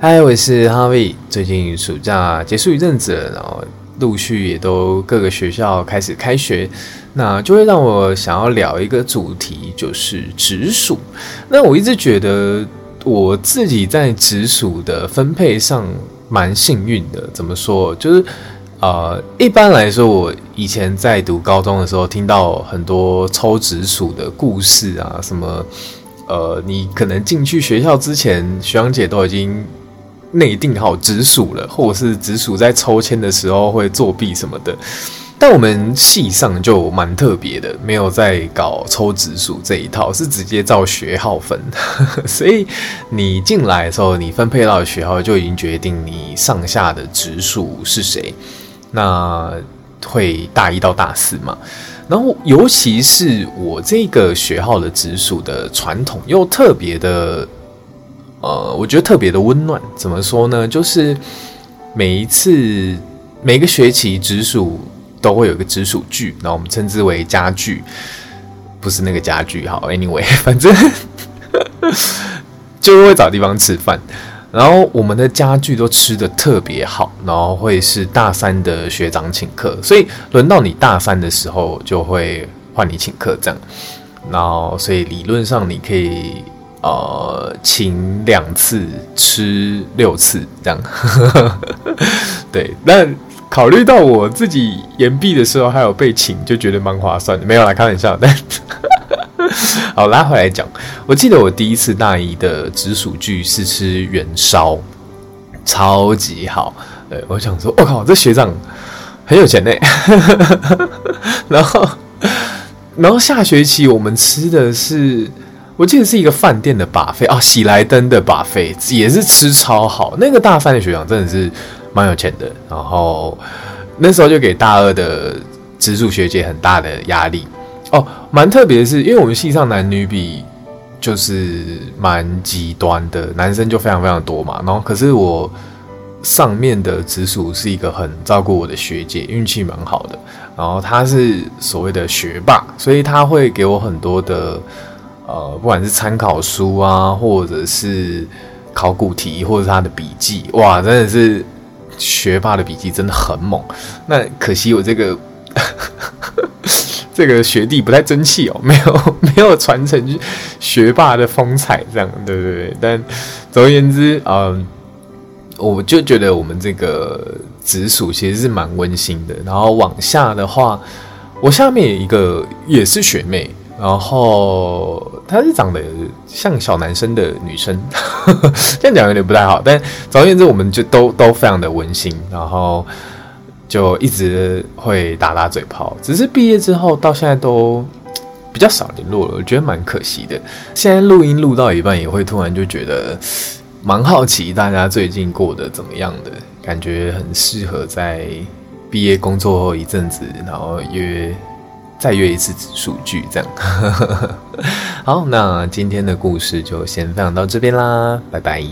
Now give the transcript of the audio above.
嗨，我是哈维。最近暑假结束一阵子，然后陆续也都各个学校开始开学，那就会让我想要聊一个主题，就是直属。那我一直觉得我自己在直属的分配上蛮幸运的。怎么说？就是呃，一般来说，我以前在读高中的时候，听到很多抽直属的故事啊，什么呃，你可能进去学校之前，学长姐都已经。内定好直属了，或者是直属在抽签的时候会作弊什么的，但我们系上就蛮特别的，没有在搞抽直属这一套，是直接照学号分，所以你进来的时候，你分配到的学号就已经决定你上下的直属是谁，那会大一到大四嘛，然后尤其是我这个学号的直属的传统又特别的。呃，我觉得特别的温暖。怎么说呢？就是每一次每个学期直属都会有一个直属聚，然后我们称之为家聚，不是那个家具。好，anyway，反正就会找地方吃饭。然后我们的家具都吃得特别好，然后会是大三的学长请客，所以轮到你大三的时候就会换你请客这样。然后，所以理论上你可以。呃，请两次吃六次这样，对。但考虑到我自己延毕的时候还有被请，就觉得蛮划算的。没有啦开玩笑，但 好拉回来讲，我记得我第一次大一的直属剧是吃元烧，超级好。对，我想说，我靠，这学长很有钱呢。然后，然后下学期我们吃的是。我记得是一个饭店的把费啊，喜来登的把费也是吃超好。那个大三的学长真的是蛮有钱的，然后那时候就给大二的直属学姐很大的压力哦。蛮特别的是，因为我们系上男女比就是蛮极端的，男生就非常非常多嘛。然后可是我上面的直属是一个很照顾我的学姐，运气蛮好的。然后她是所谓的学霸，所以她会给我很多的。呃，不管是参考书啊，或者是考古题，或者是他的笔记，哇，真的是学霸的笔记真的很猛。那可惜我这个 这个学弟不太争气哦，没有 没有传承学霸的风采，这样对不对？但总而言之，嗯、呃，我就觉得我们这个直属其实是蛮温馨的。然后往下的话，我下面有一个也是学妹。然后她是长得像小男生的女生，这样讲有点不太好。但总而言之，我们就都都非常的温馨，然后就一直会打打嘴炮。只是毕业之后到现在都比较少联络了，我觉得蛮可惜的。现在录音录到一半，也会突然就觉得蛮好奇大家最近过得怎么样的，感觉很适合在毕业工作后一阵子，然后约。再约一次数据，这样。好，那今天的故事就先分享到这边啦，拜拜。